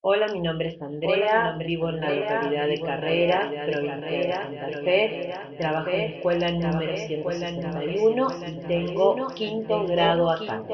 Hola, mi nombre es Andrea, vivo en la localidad de Carrera, provincia de Santa Fe, trabajo en la escuela número 161 y tengo quinto grado acá.